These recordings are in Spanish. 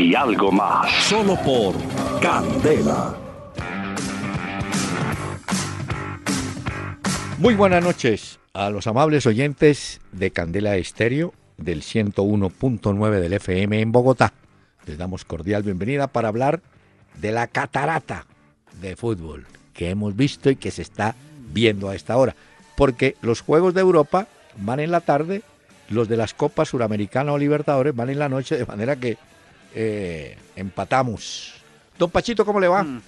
y algo más. Solo por Candela. Muy buenas noches a los amables oyentes de Candela Estéreo del 101.9 del FM en Bogotá. Les damos cordial bienvenida para hablar de la catarata de fútbol que hemos visto y que se está viendo a esta hora. Porque los Juegos de Europa van en la tarde, los de las Copas Suramericana o Libertadores van en la noche, de manera que eh, empatamos. Don Pachito, ¿cómo le va? Mm.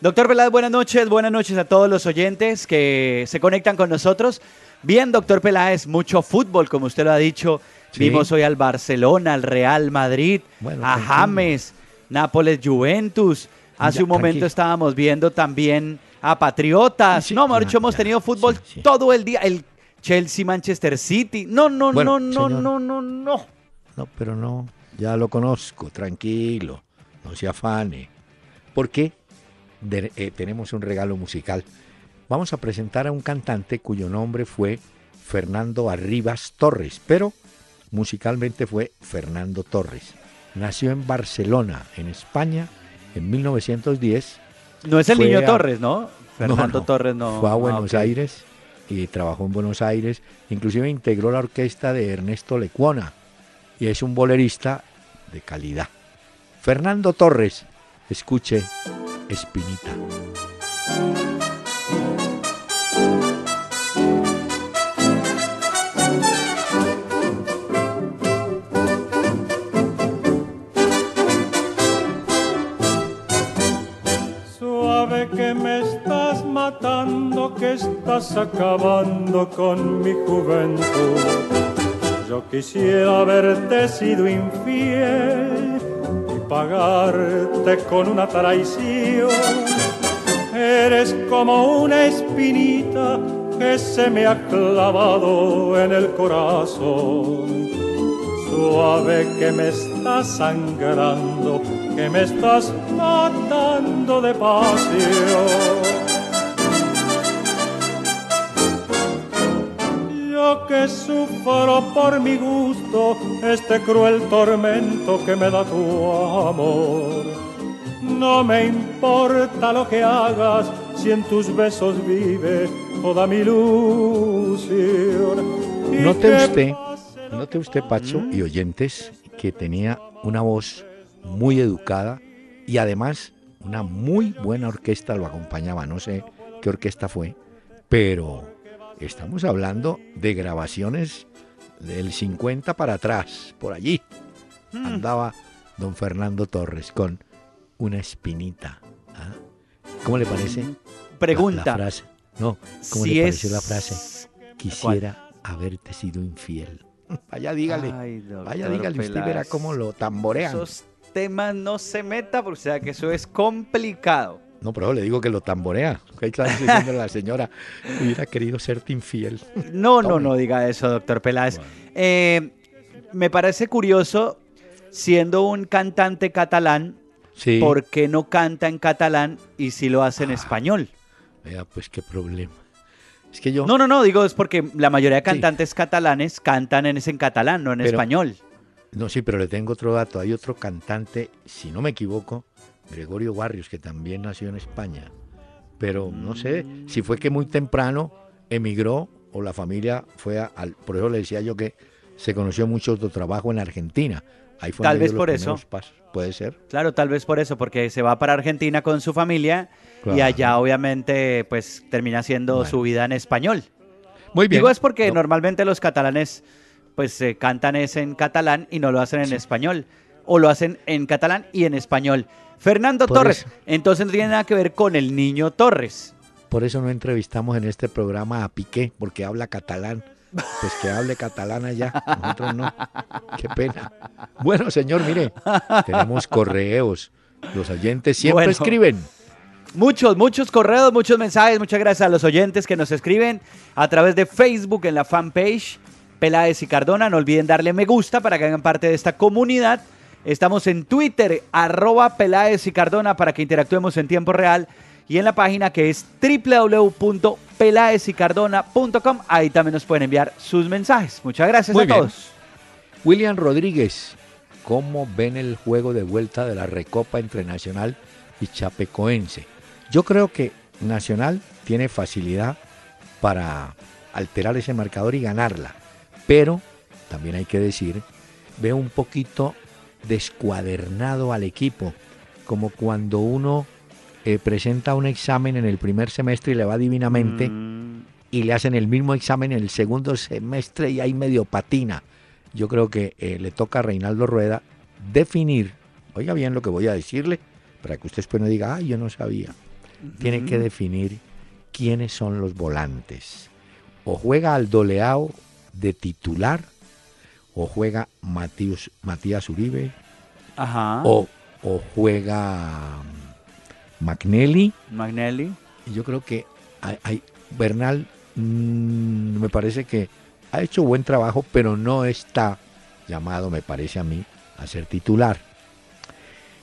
Doctor Peláez, buenas noches, buenas noches a todos los oyentes que se conectan con nosotros. Bien, doctor Peláez, mucho fútbol, como usted lo ha dicho. Vimos hoy al Barcelona, al Real Madrid, a James, Nápoles, Juventus. Hace un momento estábamos viendo también a Patriotas. no, mejor dicho, hemos tenido fútbol todo el día. El Chelsea, Manchester City. No, no, no, no, no, no, no. No, pero no, ya lo conozco, tranquilo, no se afane. Porque eh, tenemos un regalo musical. Vamos a presentar a un cantante cuyo nombre fue Fernando Arribas Torres, pero musicalmente fue Fernando Torres. Nació en Barcelona, en España, en 1910. No es el niño Torres, ¿no? Fernando Torres no. Fue a ah, Buenos Aires y trabajó en Buenos Aires. Inclusive integró la orquesta de Ernesto Lecuona y es un bolerista de calidad. Fernando Torres, escuche Espinita. que estás acabando con mi juventud. Yo quisiera haberte sido infiel y pagarte con una traición. Eres como una espinita que se me ha clavado en el corazón. Suave que me estás sangrando, que me estás matando de pasión. Que sufro por mi gusto este cruel tormento que me da tu amor. No me importa lo que hagas si en tus besos vive toda mi ilusión. Note usted, note usted, Pacho y oyentes, que tenía una voz muy educada y además una muy buena orquesta lo acompañaba. No sé qué orquesta fue, pero Estamos hablando de grabaciones del 50 para atrás, por allí. Hmm. Andaba don Fernando Torres con una espinita. ¿ah? ¿Cómo le parece? Pregunta. La, frase. No, ¿cómo le parece la frase? Quisiera haberte sido infiel. Vaya, dígale. vaya, dígale. Usted verá cómo lo tamborean. Esos temas no se meta, porque o sea que eso es complicado. No, pero le digo que lo tamborea. Está diciendo la señora, hubiera querido serte infiel. No, no, no diga eso, doctor Peláez. Eh, me parece curioso, siendo un cantante catalán, ¿por qué no canta en catalán y si lo hace en ah, español? Vea, pues qué problema. Es que yo... No, no, no, digo, es porque la mayoría de cantantes catalanes cantan en, en catalán, no en español. No, sí, pero le tengo otro dato. Hay otro cantante, si no me equivoco, Gregorio Barrios, que también nació en España, pero no sé si fue que muy temprano emigró o la familia fue al... Por eso le decía yo que se conoció mucho de trabajo en Argentina. Ahí fue tal vez por eso. Puede ser. Claro, tal vez por eso, porque se va para Argentina con su familia y allá obviamente pues termina haciendo su vida en español. Muy bien. Digo es porque normalmente los catalanes pues se cantan es en catalán y no lo hacen en español. O lo hacen en catalán y en español. Fernando Torres. Entonces no tiene nada que ver con el niño Torres. Por eso no entrevistamos en este programa a Piqué, porque habla catalán. Pues que hable catalana ya, nosotros no. Qué pena. Bueno, señor, mire, tenemos correos. Los oyentes siempre escriben. Muchos, muchos correos, muchos mensajes. Muchas gracias a los oyentes que nos escriben a través de Facebook en la fanpage Peláez y Cardona. No olviden darle me gusta para que hagan parte de esta comunidad. Estamos en Twitter, arroba Peláez y Cardona para que interactuemos en tiempo real y en la página que es www.pelaesycardona.com. Ahí también nos pueden enviar sus mensajes. Muchas gracias a todos. William Rodríguez, ¿cómo ven el juego de vuelta de la Recopa entre Nacional y Chapecoense? Yo creo que Nacional tiene facilidad para alterar ese marcador y ganarla, pero también hay que decir, veo un poquito descuadernado al equipo, como cuando uno eh, presenta un examen en el primer semestre y le va divinamente mm. y le hacen el mismo examen en el segundo semestre y ahí medio patina. Yo creo que eh, le toca a Reinaldo Rueda definir, oiga bien lo que voy a decirle, para que usted después no diga, ay, yo no sabía. Tiene que definir quiénes son los volantes. O juega al doleao de titular, o juega Matías Uribe, O, o juega McNelly. McNelly. Y yo creo que hay, Bernal mm, me parece que ha hecho buen trabajo, pero no está llamado, me parece a mí, a ser titular.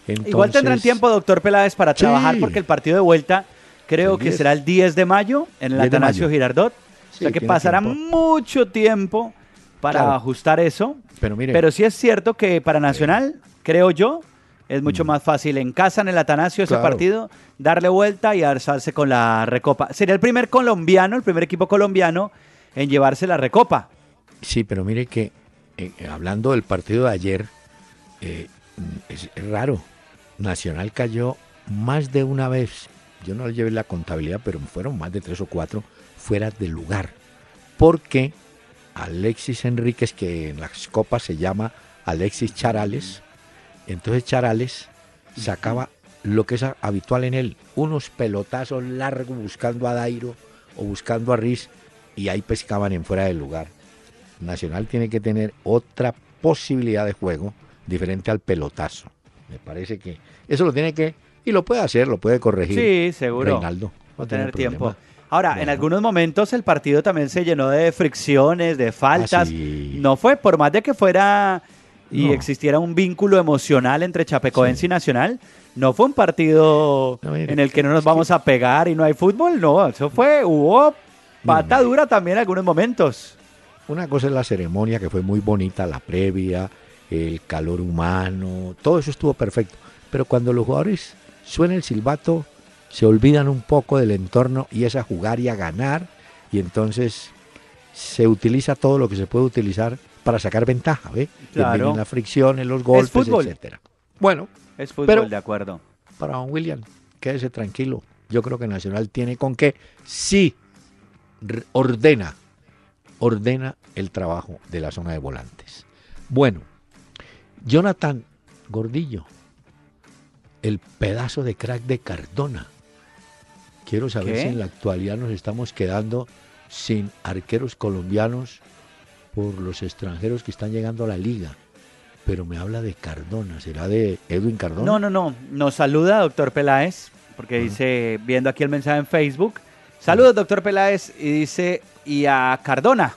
Igual tendrán tiempo, doctor Peláez, para trabajar, porque el partido de vuelta creo que será el 10 de mayo en el Atanasio Girardot. o sea que pasará mucho tiempo para ajustar eso. Pero, mire, pero sí es cierto que para Nacional, creo yo, es mucho mm. más fácil en casa, en el Atanasio, ese partido, darle vuelta y alzarse con la recopa. Sería el primer colombiano, el primer equipo colombiano en llevarse la recopa. Sí, pero mire que eh, hablando del partido de ayer, eh, es, raro. Nacional cayó más de una vez, yo no llevé la contabilidad, pero fueron más de tres o cuatro fuera de lugar. Porque Alexis Enríquez, que en las copas se llama Alexis Charales, entonces Charales sacaba lo que es habitual en él, unos pelotazos largos buscando a Dairo o buscando a Riz y ahí pescaban en fuera del lugar. Nacional tiene que tener otra posibilidad de juego diferente al pelotazo. Me parece que eso lo tiene que y lo puede hacer, lo puede corregir. Sí, seguro. Reinaldo. Va a tener tiempo. Ahora, en algunos momentos el partido también se llenó de fricciones, de faltas. Ah, no fue, por más de que fuera y existiera un vínculo emocional entre Chapecoense y Nacional, no fue un partido en el que no nos vamos a pegar y no hay fútbol, no, eso fue, hubo pata dura también en algunos momentos. Una cosa es la ceremonia que fue muy bonita, la previa, el calor humano, todo eso estuvo perfecto, pero cuando los jugadores suenan el silbato, se olvidan un poco del entorno y es a jugar y a ganar, y entonces se utiliza todo lo que se puede utilizar para sacar ventaja, ¿ve? Claro. En la fricción, en los golpes, etcétera. Bueno, es fútbol, de acuerdo. Para don William, quédese tranquilo. Yo creo que Nacional tiene con qué sí ordena, ordena el trabajo de la zona de volantes. Bueno, Jonathan Gordillo, el pedazo de crack de Cardona. Quiero saber si en la actualidad nos estamos quedando sin arqueros colombianos por los extranjeros que están llegando a la liga. Pero me habla de Cardona, ¿será de Edwin Cardona? No, no, no. Nos saluda doctor Peláez, porque dice, viendo aquí el mensaje en Facebook, saludos doctor Peláez, y dice, y a Cardona.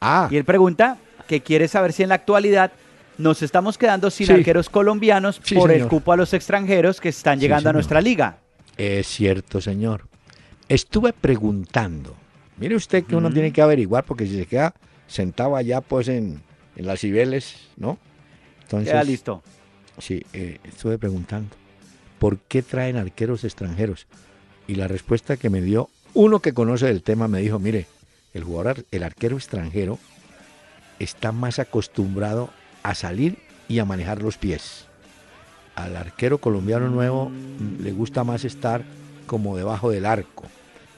Ah. Y él pregunta que quiere saber si en la actualidad nos estamos quedando sin arqueros colombianos por el cupo a los extranjeros que están llegando a nuestra liga. Es cierto, señor. Estuve preguntando. Mire usted que uno tiene que averiguar porque si se queda sentado allá pues en, las Cibeles, ¿no? Entonces, ya listo. Sí, eh, estuve preguntando, ¿por qué traen arqueros extranjeros? Y la respuesta que me dio uno que conoce el tema me dijo, mire, el jugador, el arquero extranjero está más acostumbrado a salir y a manejar los pies. Al arquero colombiano nuevo le gusta más estar como debajo del arco.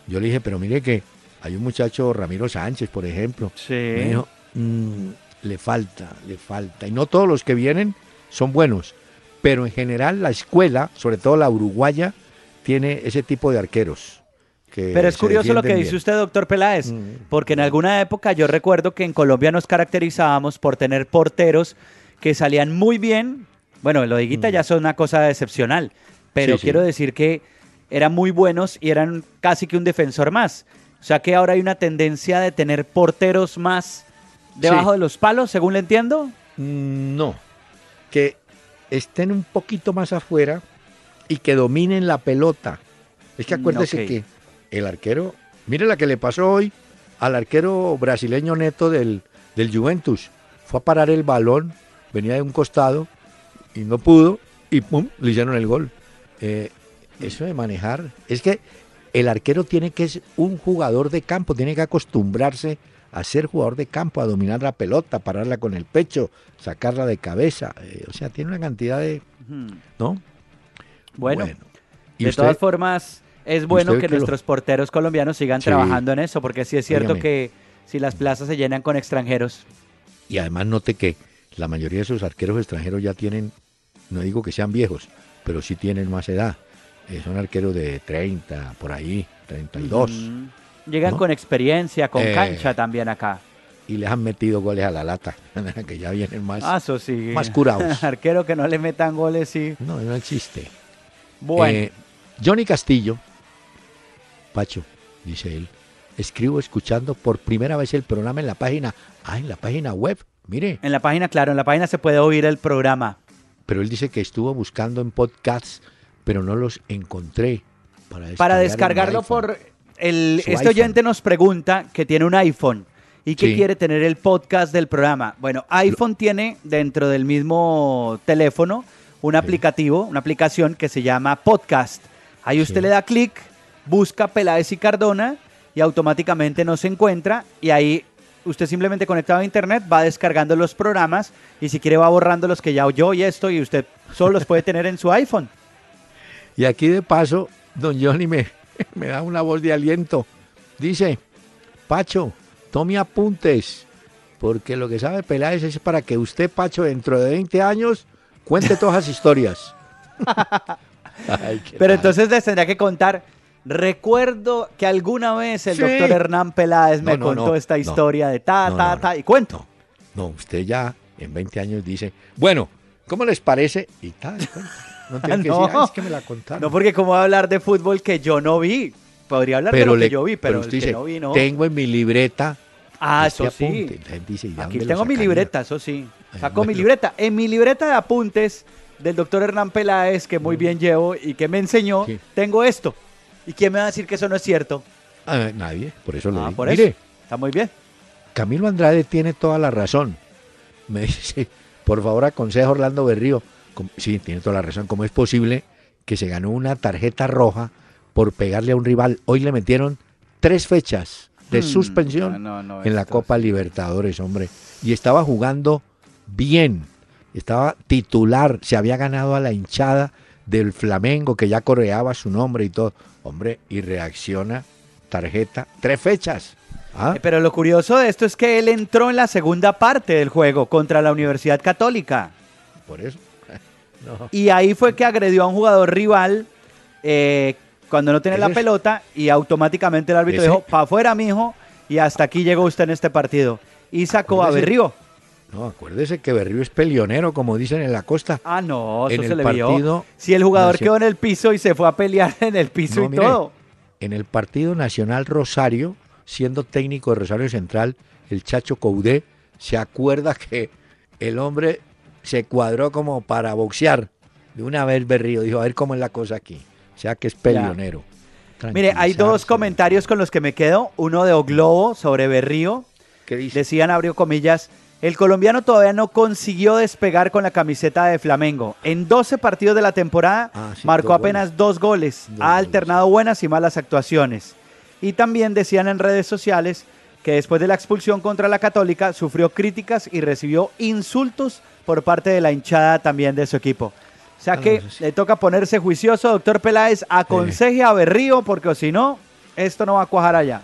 Yo le dije, pero mire que hay un muchacho, Ramiro Sánchez, por ejemplo. Sí. Me dijo, mm, le falta, le falta. Y no todos los que vienen son buenos, pero en general la escuela, sobre todo la uruguaya, tiene ese tipo de arqueros. Pero es curioso lo que dice usted, doctor Peláez, mm. porque en alguna época yo recuerdo que en Colombia nos caracterizábamos por tener porteros que salían muy bien. Bueno, lo de Guita mm. ya son una cosa excepcional, pero quiero decir que eran muy buenos y eran casi que un defensor más. O sea que ahora hay una tendencia de tener porteros más debajo de los palos, según le entiendo. Mm, no, que estén un poquito más afuera y que dominen la pelota. Es que acuérdese que el arquero, mire la que le pasó hoy al arquero brasileño neto del, del Juventus. Fue a parar el balón, venía de un costado y no pudo y pum, le hicieron el gol. Eh, eso de manejar, es que el arquero tiene que ser un jugador de campo, tiene que acostumbrarse a ser jugador de campo, a dominar la pelota, pararla con el pecho, sacarla de cabeza. Eh, o sea, tiene una cantidad de... ¿No? Bueno, de todas formas, es bueno que nuestros porteros colombianos sigan trabajando en eso, porque sí es cierto que si las plazas se llenan con extranjeros. Y además note que la mayoría de esos arqueros extranjeros ya tienen, no digo que sean viejos, pero sí tienen más edad. Eh, son arqueros de 30, por ahí, 32. Llegan con experiencia, con eh, cancha también acá. Y les han metido goles a la lata, que ya vienen más, ah, sí. más curados. Arquero que no le metan goles, sí. No, no existe. Bueno. Eh, Johnny Castillo, Pacho, dice él, escribo escuchando por primera vez el programa en la página, ah, en la página web, mire. En la página, claro, en la página se puede oír el programa. Pero él dice que estuvo buscando en podcasts, pero no los encontré. Para, para descargarlo por el, este oyente nos pregunta que tiene un iPhone y que quiere tener el podcast del programa. Bueno, iPhone tiene dentro del mismo teléfono un aplicativo, una aplicación que se llama Podcast. Ahí usted le da clic, busca Peláez y Cardona y automáticamente nos encuentra y ahí usted simplemente conectado a internet va descargando los programas y si quiere va borrando los que ya oyó y esto y usted solo los puede tener en su iPhone. Y aquí de paso, don Johnny me, me da una voz de aliento. Dice, Pacho, tome apuntes, porque lo que sabe Peláez es para que usted, Pacho, dentro de 20 años, cuente todas las historias. Pero entonces les tendría que contar. Recuerdo que alguna vez el doctor Hernán Peláez me contó esta historia de ta, ta, ta, y cuento. No, usted ya en 20 años dice, bueno, ¿cómo les parece? Y tal, no tiene que decir, es que me la contaron. No, porque cómo hablar de fútbol que yo no vi. Podría hablar de lo que yo vi, pero, usted dice, no vi, no. Tengo en mi libreta. Ah, eso sí. Aquí tengo mi libreta, eso sí. Saco mi libreta. En mi libreta de apuntes del doctor Hernán Peláez, que muy bien llevo y que me enseñó, tengo esto. ¿Y quién me va a decir que eso no es cierto? Ah, nadie, por eso lo ah, digo. Por Mire, está muy bien. Camilo Andrade tiene toda la razón. Me dice, por favor aconseja a Orlando Berrío sí, tiene toda la razón. ¿Cómo es posible que se ganó una tarjeta roja por pegarle a un rival? Hoy le metieron tres fechas de hmm, suspensión en la Copa Libertadores, hombre. Y estaba jugando bien. Estaba titular. Se había ganado a la hinchada del Flamengo, que ya coreaba su nombre y todo. Hombre, y reacciona tarjeta, tres fechas. ¿Ah? Eh, pero lo curioso de esto es que él entró en la segunda parte del juego contra la Universidad Católica. Por eso. Y ahí fue que agredió a un jugador rival eh, cuando no tiene la pelota y automáticamente el árbitro dijo, para afuera, mijo, y hasta aquí llegó usted en este partido. Y sacó a Berrío. No, acuérdese que Berrío es pelionero, como dicen en la costa. Ah, no, eso se le vio. Si el jugador quedó en el piso y se fue a pelear en el piso y todo. En el partido nacional Rosario, siendo técnico de Rosario Central, el Chacho Coudé se acuerda que el hombre se cuadró como para boxear. De una vez Berrío dijo, a ver cómo es la cosa aquí. O sea que es peleonero. Mire, hay dos comentarios con los que me quedo. Uno de Oglobo sobre Berrío. ¿Qué dice? Decían, abrió comillas, el colombiano todavía no consiguió despegar con la camiseta de Flamengo. En 12 partidos de la temporada ah, marcó apenas dos goles. ha alternado buenas y malas actuaciones. Y también decían en redes sociales que después de la expulsión contra la Católica sufrió críticas y recibió insultos por parte de la hinchada también de su equipo. O sea que le toca ponerse juicioso, doctor Peláez, aconseje a Berrío, porque si no, esto no va a cuajar allá.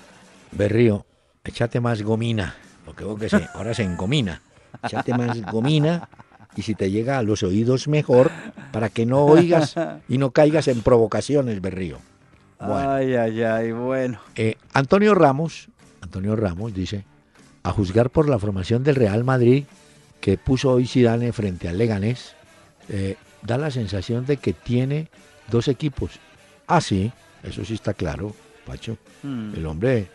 Berrío, échate más gomina, porque vos que se, ahora se engomina. Échate más gomina y si te llega a los oídos mejor, para que no oigas y no caigas en provocaciones, Berrío. Ay, ay, ay, bueno. Eh, Antonio Ramos, Antonio Ramos dice, a juzgar por la formación del Real Madrid que puso hoy Zidane frente al Leganés, eh, da la sensación de que tiene dos equipos. Ah, sí, eso sí está claro, Pacho. Hmm. El hombre,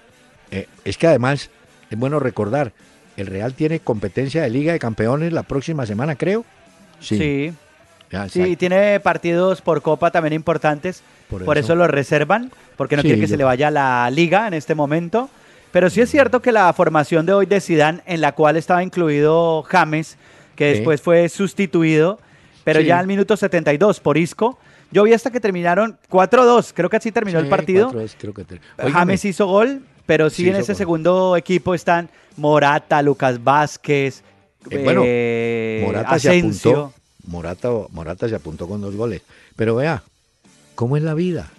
eh, es que además es bueno recordar, el Real tiene competencia de Liga de Campeones la próxima semana, creo. Sí. Sí, tiene partidos por Copa también importantes. Por, eso. lo reservan, porque no quiere que se le vaya la Liga en este momento. Pero sí es cierto que la formación de hoy de Zidane, en la cual estaba incluido James, que después fue sustituido, pero ya al minuto 72 por Isco. Yo vi hasta que terminaron 4-2, creo que así terminó el partido. James hizo gol, pero sí, en ese segundo equipo están Morata, Lucas Vázquez, eh, bueno, eh, Morata Se apuntó, Morata, Morata se apuntó con dos goles. Pero vea, ¿cómo es la vida?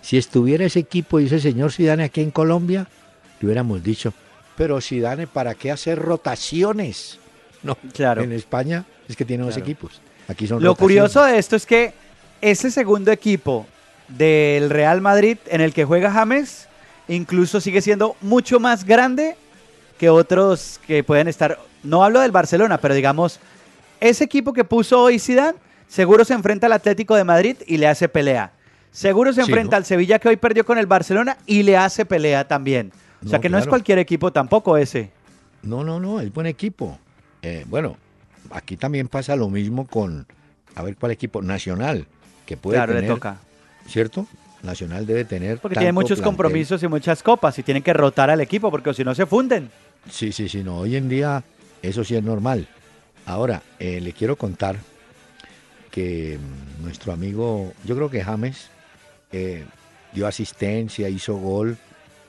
Si estuviera ese equipo y ese señor Zidane aquí en Colombia, le hubiéramos dicho, pero Zidane, ¿para qué hacer rotaciones? No, claro. en España es que tiene dos equipos. Aquí son Lo curioso de esto es que ese segundo equipo del Real Madrid en el que juega James incluso sigue siendo mucho más grande que otros que pueden estar. No hablo del Barcelona, pero digamos, ese equipo que puso hoy Zidane seguro se enfrenta al Atlético de Madrid y le hace pelea. Seguro se enfrenta al Sevilla que hoy perdió con el Barcelona y le hace pelea también. O sea que no es cualquier equipo tampoco ese. No, no, no, es buen equipo. Eh, bueno, aquí también pasa lo mismo con, a ver cuál equipo, Nacional, que puede claro, le toca. ¿Cierto? Nacional debe tener. Porque tiene muchos compromisos y muchas copas y tienen que rotar al equipo porque si no se funden. Sí, sí, sí, no. Hoy en día eso sí es normal. Ahora, eh, le quiero contar que mm, nuestro amigo, yo creo que James, eh, dio asistencia, hizo gol,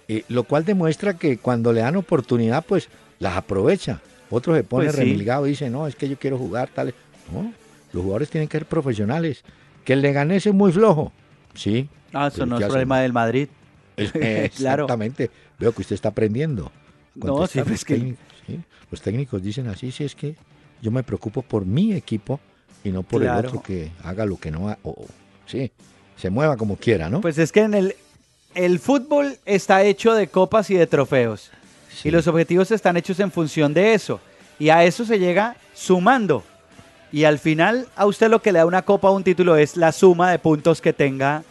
eh, lo cual demuestra que cuando le dan oportunidad, pues las aprovecha. Otro se pone pues remilgado y dice, no, es que yo quiero jugar, tal. No, los jugadores tienen que ser profesionales. Que el Leganés es muy flojo, sí. Ah, eso no es problema del Madrid. exactamente. Veo que usted está aprendiendo. No, sí, es que... Los técnicos dicen así, si es que yo me preocupo por mi equipo y no por el otro que haga lo que no ha, o, sí, se mueva como quiera, ¿no? Pues es que en el, el fútbol está hecho de copas y de trofeos. Y los objetivos están hechos en función de eso. Y a eso se llega sumando. Y al final, a usted lo que le da una copa o un título es la suma de puntos que tenga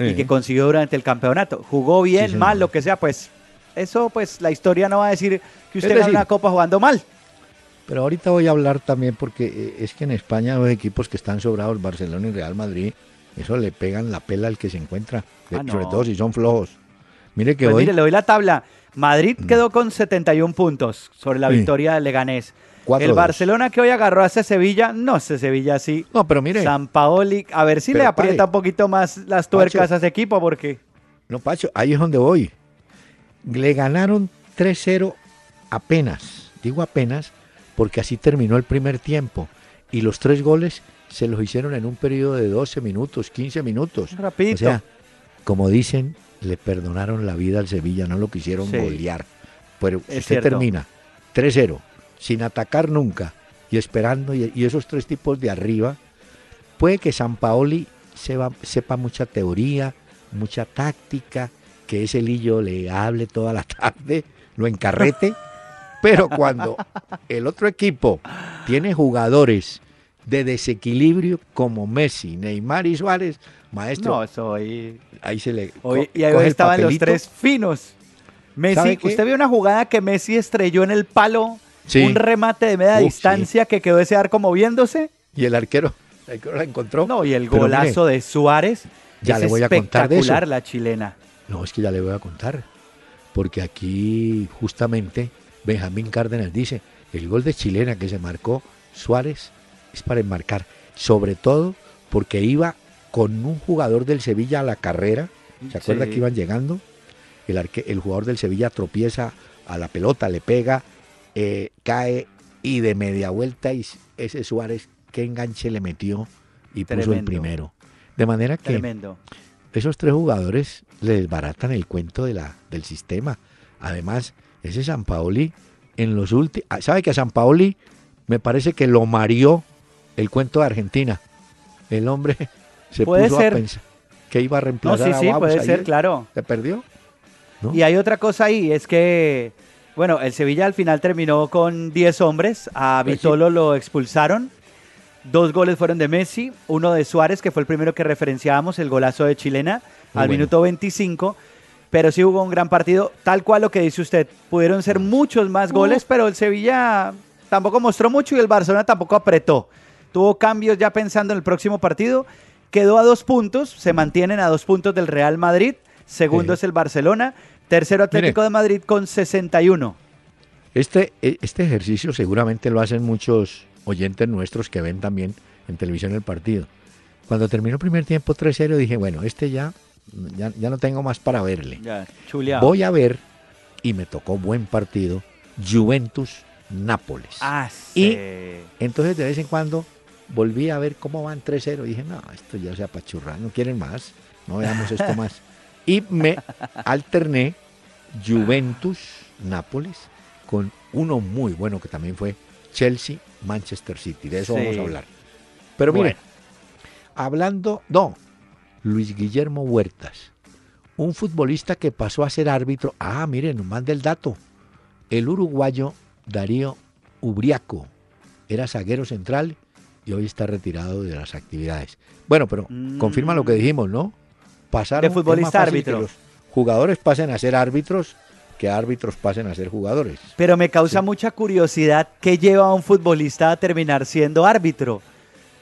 y que consiguió durante el campeonato. Jugó bien, mal, lo que sea, pues eso, pues la historia no va a decir que usted gana una copa jugando mal. Pero ahorita voy a hablar también porque eh, es que en España los equipos que están sobrados, Barcelona y Real Madrid, eso le pegan la pela al que se encuentra, ah, sobre todo si son flojos. Mire que pues hoy... Mire, le doy la tabla. Madrid mm. quedó con 71 puntos sobre la victoria de Leganés. El Barcelona que hoy agarró a ese Sevilla, no ese Sevilla sí. No, pero mire. San Paoli, a ver si le aprieta un poquito más las tuercas a ese equipo porque... No, Pacho, ahí es donde voy. Le ganaron 3-0 apenas, digo apenas, porque así terminó el primer tiempo. Y los tres goles se los hicieron en un periodo de 12 minutos, 15 minutos. Rapidito. O sea, como dicen, le perdonaron la vida al Sevilla, no lo quisieron golear. Pero usted termina 3-0, sin atacar nunca y esperando, y, esos tres tipos de arriba, puede que San Paoli sepa mucha teoría, mucha táctica, que ese lillo le hable toda la tarde, lo encarrete. Pero cuando el otro equipo tiene jugadores de desequilibrio como Messi, Neymar y Suárez, maestro. No, eso ahí. Ahí se le. y ahí estaban los tres finos. Messi, usted vio una jugada que Messi estrelló en el palo, un remate de media distancia que quedó ese arco moviéndose. Y el arquero, el arquero la encontró. No, y el golazo de Suárez. Ya le voy a contar de eso. la chilena. No, es que ya le voy a contar. Porque aquí justamente Benjamín Cárdenas dice, el gol de chilena que se marcó Suárez es para enmarcar, sobre todo porque iba con un jugador del Sevilla a la carrera, ¿se acuerda que iban llegando? El, el jugador del Sevilla tropieza a la pelota, le pega, eh, cae y de media vuelta y ese Suárez, qué enganche le metió y puso el primero. De manera que esos tres jugadores le desbaratan el cuento de la, del sistema. Además, ese San Paoli, en los últimos. Ah, ¿Sabe que a San Paoli me parece que lo marió el cuento de Argentina? El hombre se puso a pensar. que iba a reemplazar no, sí, sí, puede ser, claro. ¿Se perdió? Y hay otra cosa ahí, es que, bueno, el Sevilla al final terminó con 10 hombres, a pues Vitolo lo expulsaron, dos goles fueron de Messi, uno de Suárez, que fue el primero que referenciábamos, el golazo de Chilena, al minuto 25, pero sí hubo un gran partido, tal cual lo que dice usted, pudieron ser muchos más goles, pero el Sevilla tampoco mostró mucho y el Barcelona tampoco apretó. Tuvo cambios ya pensando en el próximo partido, quedó a dos puntos, se mantienen a dos puntos del Real Madrid, segundo es el Barcelona, tercero Atlético de Madrid con 61. Este, e, este ejercicio seguramente lo hacen muchos oyentes nuestros que ven también en televisión el partido. Cuando terminó el primer tiempo 3-0 dije, bueno, este ya, ya, no tengo más para verle. Voy a ver, y me tocó buen partido, Juventus Nápoles. Ah, Y entonces de vez en cuando volví a ver cómo van 3-0. Dije, no, esto ya se apachurra, no quieren más, no veamos esto más. Y me alterné Juventus-Nápoles con uno muy bueno que también fue Chelsea-Manchester City. De eso vamos a hablar. Pero mire, hablando, no, Luis Guillermo Huertas, un futbolista que pasó a ser árbitro. Ah, miren, nos manda el dato. El uruguayo Darío Ubriaco era zaguero central y hoy está retirado de las actividades. Bueno, pero confirma lo que dijimos, ¿no? Pasar de futbolista árbitro. los jugadores pasen a ser árbitros que árbitros pasen a ser jugadores. Pero me causa mucha curiosidad qué lleva a un futbolista a terminar siendo árbitro.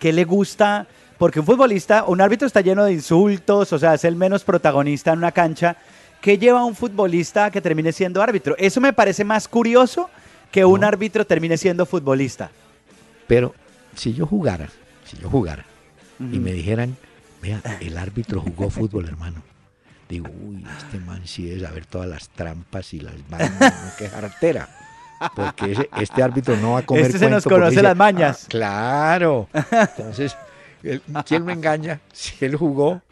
¿Qué le gusta? Porque un futbolista, un árbitro está lleno de insultos, o sea, es el menos protagonista en una cancha. ¿Qué lleva a un futbolista a que termine siendo árbitro? Eso me parece más curioso que un árbitro termine siendo futbolista. Pero si yo jugara, si yo jugara, y me dijeran, vea, el árbitro jugó fútbol, hermano. Digo, uy, este man sí debe saber todas las trampas y las mañas, qué jartera. Porque este árbitro no va a comer Este se nos conoce las mañas. Ah, claro. Entonces, ¿quién me engaña? Si él jugó,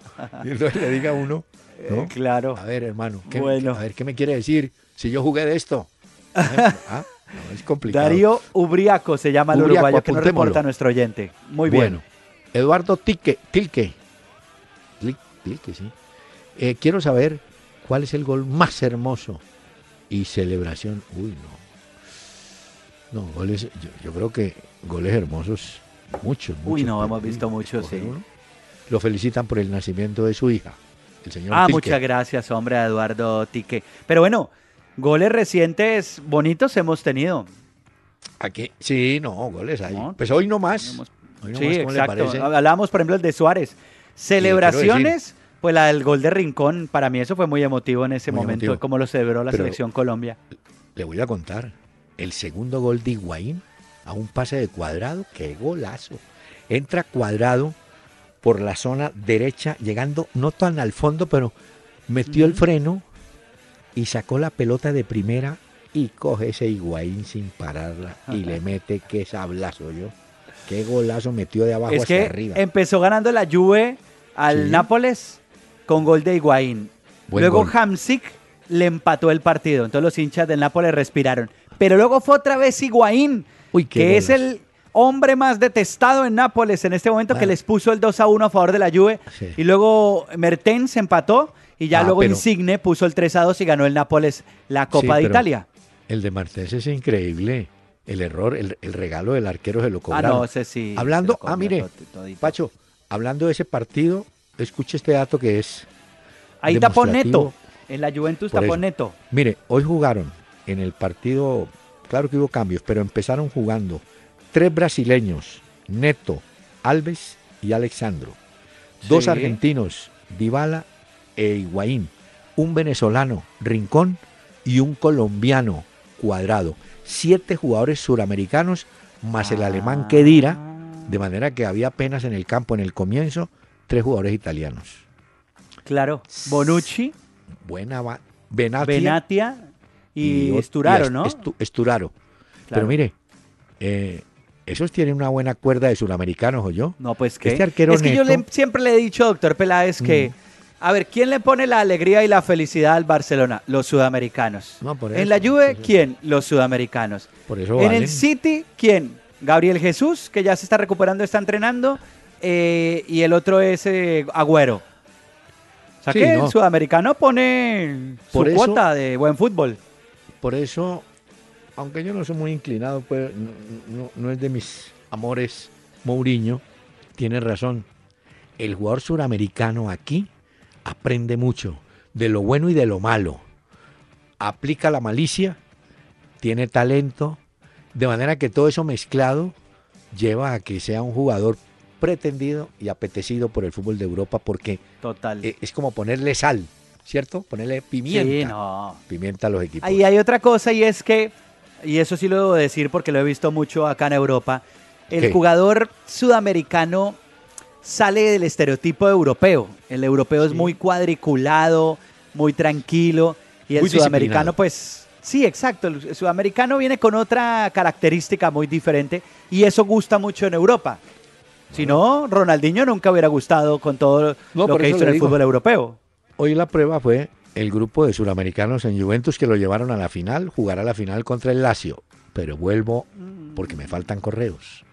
y entonces le diga a uno, ¿no? Eh, claro. A ver, hermano, bueno. a ver, ¿qué me quiere decir si yo jugué de esto? ¿Ah? es complicado. Darío Ubriaco se llama el uruguayo que nos reporta nuestro oyente. Muy bien. Bueno, Eduardo Tilke, Tilke, Tilke, sí. Eh, quiero saber cuál es el gol más hermoso y celebración. Uy, no. No, goles, yo, creo que goles hermosos, muchos. Uy, no, hemos visto muchos, sí. Lo felicitan por el nacimiento de su hija, el señor Ah, muchas gracias, hombre, Eduardo Tique. Pero bueno, Goles recientes bonitos hemos tenido. Aquí, sí, no, goles ahí. Pues hoy no más. sí, exacto. Hablábamos, por ejemplo, el de Suárez. Celebraciones, pues la del gol de Rincón, para mí eso fue muy emotivo en ese momento, como lo celebró la selección Colombia. Le voy a contar, el segundo gol de Higuaín a un pase de cuadrado, qué golazo. Entra cuadrado por la zona derecha, llegando no tan al fondo, pero metió el freno y sacó la pelota de primera y coge ese Higuaín sin pararla y le mete qué sablazo yo. Qué golazo metió de abajo es hacia que arriba. Empezó ganando la Juve al Nápoles con gol de Higuaín. luego Hamsik le empató el partido. Entonces los hinchas del Nápoles respiraron. Pero luego fue otra vez Higuaín, que es el hombre más detestado en Nápoles en este momento, que les puso el 2 a 1 a favor de la Juve. Y luego Mertens empató y ya ah, luego Insigne puso el 3 a 2 y ganó el Nápoles la Copa de Italia. El de Martínez es increíble. El error, el, regalo del arquero se lo cobraron. Ah, no, ese sí. Hablando, ah, mire, Pacho, hablando de ese partido, escuche este dato que es. Ahí tapó Neto. En la Juventus tapó Neto. Mire, hoy jugaron en el partido, claro que hubo cambios, pero empezaron jugando tres brasileños, Neto, Alves y Alexandro. Dos argentinos, Dybala e Higuaín, un venezolano, Rincón, y un colombiano, Cuadrado. Siete jugadores suramericanos más el alemán Kedira, de manera que había apenas en el campo en el comienzo tres jugadores italianos. Claro, Bonucci, Buena Benatia, y, Esturaro, ¿no? Esturaro. Pero mire, eh, esos tienen una buena cuerda de suramericanos, ¿o yo? No, pues que. Este arquero es que yo siempre le he dicho, doctor Peláez, que. Mm. A ver, ¿quién le pone la alegría y la felicidad al Barcelona? Los sudamericanos. en la Juve, ¿quién? Los sudamericanos. Por eso en el City, ¿quién? Gabriel Jesús, que ya se está recuperando, está entrenando. Eh, y el otro es eh, Agüero. sea que el sudamericano pone su cuota de buen fútbol. Por eso, aunque yo no soy muy inclinado, pues no, es de mis amores Mourinho, tiene razón. El jugador suramericano aquí aprende mucho de lo bueno y de lo malo. Aplica la malicia, tiene talento, de manera que todo eso mezclado lleva a que sea un jugador pretendido y apetecido por el fútbol de Europa porque Total. E, es como ponerle sal, ¿cierto? Ponerle pimienta. Pimienta a los equipos. Ahí hay otra cosa y es que, y eso sí lo debo decir porque lo he visto mucho acá en Europa, el jugador sudamericano sale del estereotipo europeo. El europeo es muy cuadriculado, muy tranquilo y el sudamericano pues Sí, exacto. El sudamericano viene con otra característica muy diferente y eso gusta mucho en Europa. Si no, Ronaldinho nunca hubiera gustado con todo lo que hizo en el fútbol europeo. Hoy la prueba fue el grupo de suramericanos en Juventus que lo llevaron a la final, jugará la final contra el Lazio. Pero vuelvo porque me faltan correos.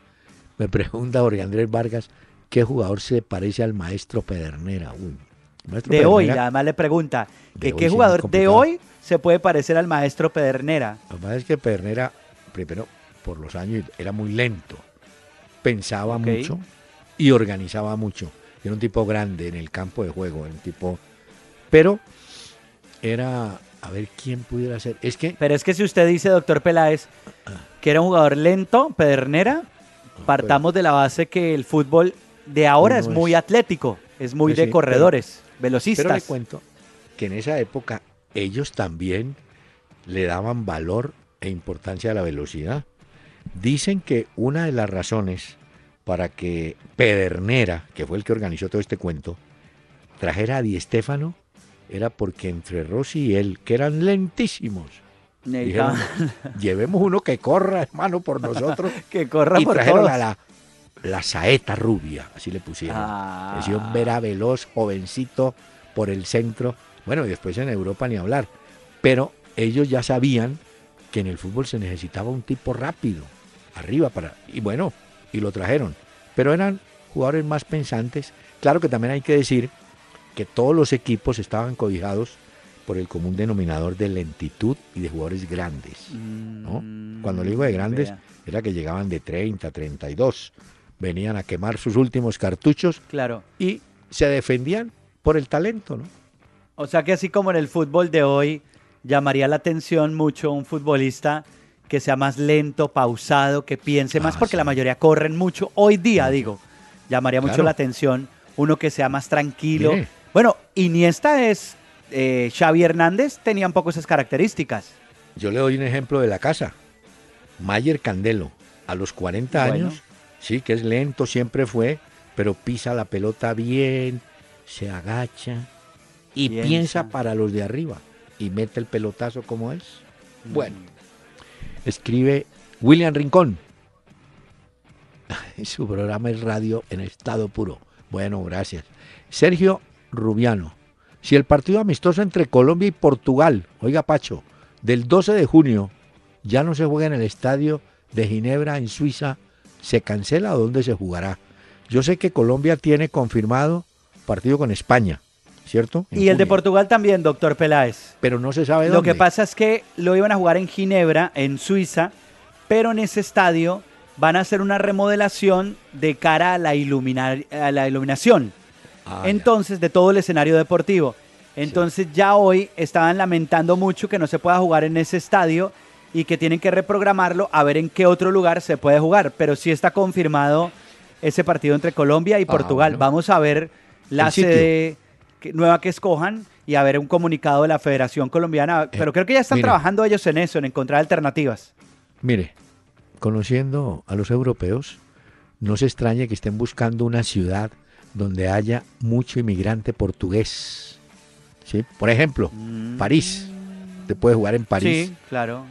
Me pregunta Jorge Andrés Vargas, ¿qué jugador se parece al maestro Pedernera? de hoy, además le pregunta, ¿qué jugador de hoy se puede parecer al maestro Pedernera. Lo que pasa es que Pedernera, primero, por los años, era muy lento, pensaba mucho y organizaba mucho. Era un tipo grande en el campo de juego, un tipo... Pero era, a ver quién pudiera ser. Es que... Pero es que si usted dice, doctor Peláez, que era un jugador lento, Pedernera, partamos de la base que el fútbol de ahora es muy atlético, es muy pues de corredores, velocistas. Pero le cuento que en esa época ellos también le daban valor e importancia a la velocidad. Dicen que una de las razones para que Pedernera, que fue el que organizó todo este cuento, trajera a Di Stéfano era porque entre Rossi y él, que eran lentísimos, dijeron, llevemos uno que corra, hermano, por nosotros. que corra y por trajeron a la, la saeta rubia, así le pusieron. Ah. Ese hombre era veloz, jovencito, por el centro. Bueno, y después en Europa ni hablar. Pero ellos ya sabían que en el fútbol se necesitaba un tipo rápido, arriba para... Y bueno, y lo trajeron. Pero eran jugadores más pensantes. Claro que también hay que decir que todos los equipos estaban cobijados por el común denominador de lentitud y de jugadores grandes. ¿no? Mm, Cuando le digo de grandes, era que llegaban de 30, 32. Venían a quemar sus últimos cartuchos claro. y se defendían por el talento, ¿no? O sea que así como en el fútbol de hoy llamaría la atención mucho un futbolista que sea más lento, pausado, que piense más, ah, porque la mayoría corren mucho. Hoy día, digo, llamaría mucho la atención uno que sea más tranquilo. Bueno, Iniesta es, eh, Xavi Hernández tenía un poco esas características. Yo le doy un ejemplo de la casa. Mayer Candelo, a los 40 años, sí, que es lento, siempre fue, pero pisa la pelota bien, se agacha, y piensa. para los de arriba y mete el pelotazo como es. Mm. Bueno, escribe William Rincón. Su programa es radio en estado puro. Bueno, gracias. Sergio Rubiano. Si el partido amistoso entre Colombia y Portugal, oiga Pacho, del 12 de junio ya no se juega en el estadio de Ginebra en Suiza, ¿se cancela o dónde se jugará? Yo sé que Colombia tiene confirmado partido con España, ¿cierto? y el de Portugal también, doctor Peláez. Pero no se sabe dónde. Lo que pasa es que lo iban a jugar en Ginebra, en Suiza, pero en ese estadio van a hacer una remodelación de cara a la, a la iluminación. Ah, Entonces, de todo el escenario deportivo. Entonces ya hoy estaban lamentando mucho que no se pueda jugar en ese estadio y que tienen que reprogramarlo a ver en qué otro lugar se puede jugar. Pero sí está confirmado ese partido entre Colombia y ah, Portugal. Vamos a ver la sede nueva que escojan y a ver un comunicado de la Federación Colombiana. Eh, pero creo que ya están trabajando ellos en eso, en encontrar alternativas. Mire, conociendo a los europeos, no se extrañe que estén buscando una ciudad donde haya mucho inmigrante portugués. ¿Sí? Por ejemplo, mm. París. Usted puede jugar en París. Sí, claro.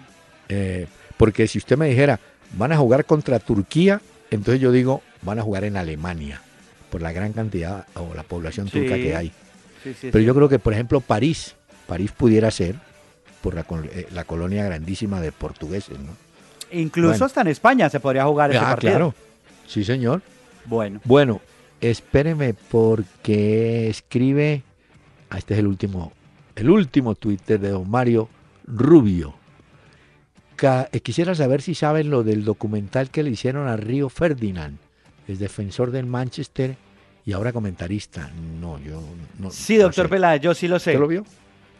Eh, porque si usted me dijera, van a jugar contra Turquía, entonces yo digo, van a jugar en Alemania, por la gran cantidad o la población turca que hay. Pero yo creo que, por ejemplo, París, París pudiera ser por la, eh, la colonia grandísima de portugueses, ¿no? Incluso hasta en España se podría jugar ese ah, claro. Sí, señor. Bueno. Bueno, espéreme porque escribe Ah, este es el último, el último Twitter de don Mario Rubio. Eh, quisiera saber si saben lo del documental que le hicieron a Río Ferdinand, el defensor del Manchester y ahora comentarista. No, yo no. Sí, doctor Peláez, yo sí lo sé. ¿Usted lo vio?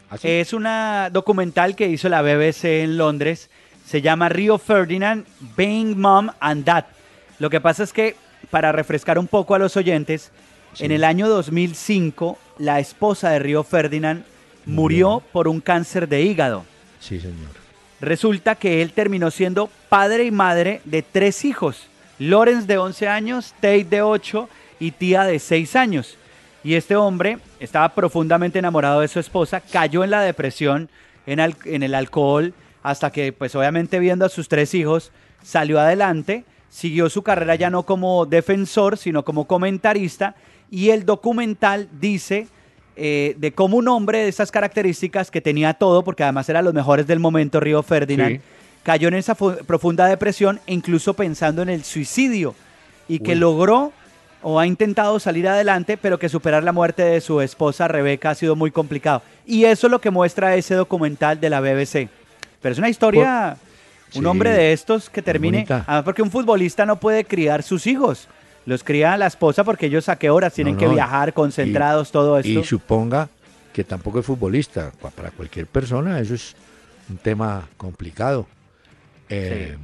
¿Ah, es una documental que hizo la BBC en Londres. Se llama Río Ferdinand, Being Mom and Dad. Lo que pasa es que, para refrescar un poco a los oyentes, en el año 2005, la esposa de Río Ferdinand murió por un cáncer de hígado. Sí, señor. Resulta que él terminó siendo padre y madre de tres hijos. Lorenz de 11 años, Tate de 8 y tía de 6 años. Y este hombre estaba profundamente enamorado de su esposa, cayó en la depresión, en, en el alcohol, hasta que pues obviamente viendo a sus tres hijos, salió adelante, siguió su carrera ya no como defensor, sino como comentarista. Y el documental dice eh, de cómo un hombre de esas características que tenía todo, porque además era los mejores del momento, Río Ferdinand, cayó en esa profunda depresión e incluso pensando en el suicidio y que logró o ha intentado salir adelante, pero que superar la muerte de su esposa Rebeca ha sido muy complicado. Y eso es lo que muestra ese documental de la BBC. Pero es una historia, un hombre de estos que termine, además porque un futbolista no puede criar sus hijos los cría la esposa porque ellos a qué horas tienen que viajar, concentrados, todo esto. Y suponga que tampoco es futbolista. Para cualquier persona eso es un tema complicado. Eh,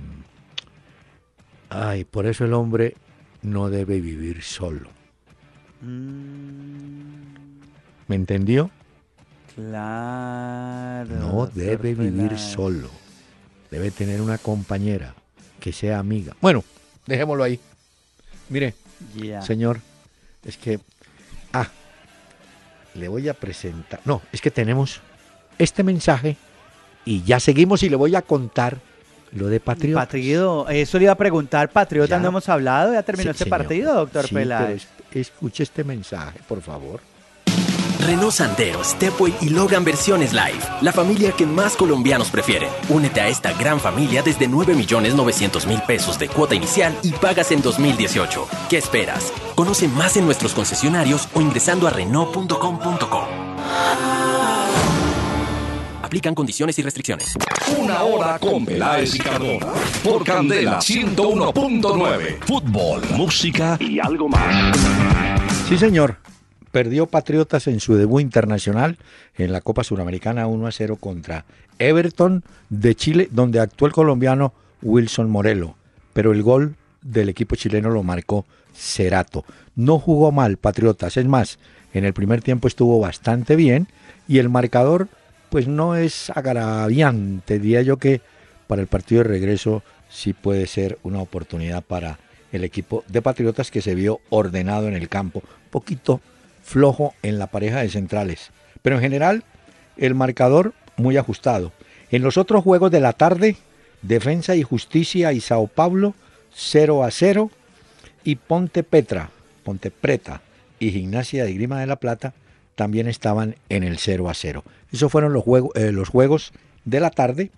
ay, por eso el hombre no debe vivir solo. Mm. ¿Me entendió? Claro. No debe vivir solo. Debe tener una compañera que sea amiga. Bueno, dejémoslo ahí. Mire, señor, es que... Ah, le voy a presentar... No, es que tenemos este mensaje y ya seguimos y le voy a contar lo de Patriota. Partido, eso le iba a preguntar, Patriota, no hemos hablado, ya terminó este partido, doctor sí, Peláez. escuche este mensaje, por favor. Renault Sandero, Stepway y Logan versiones live. La familia que más colombianos prefieren. Únete a esta gran familia desde 9.900.000 pesos de cuota inicial y pagas en 2018. ¿Qué esperas? Conoce más en nuestros concesionarios o ingresando a Renault.com.co. Aplican condiciones y restricciones. Una hora con Peláez y Cardona. Por Candela 101.9. Fútbol, música y algo más. Sí, señor perdió Patriotas en su debut internacional en la Copa Suramericana 1 a 0 contra Everton de Chile, donde actuó el colombiano Wilson Morelo, pero el gol del equipo chileno lo marcó Cerato. No jugó mal Patriotas, es más, en el primer tiempo estuvo bastante bien y el marcador pues no es agraviante, diría yo que para el partido de regreso sí puede ser una oportunidad para el equipo de Patriotas que se vio ordenado en el campo, poquito flojo en la pareja de centrales. Pero en general, el marcador muy ajustado. En los otros juegos de la tarde, Defensa y Justicia y Sao Paulo 0 a 0 y Ponte Petra, Ponte Preta y Gimnasia de Grima de la Plata también estaban en el 0 a 0. Esos fueron los, juegos, eh, los juegos de la tarde,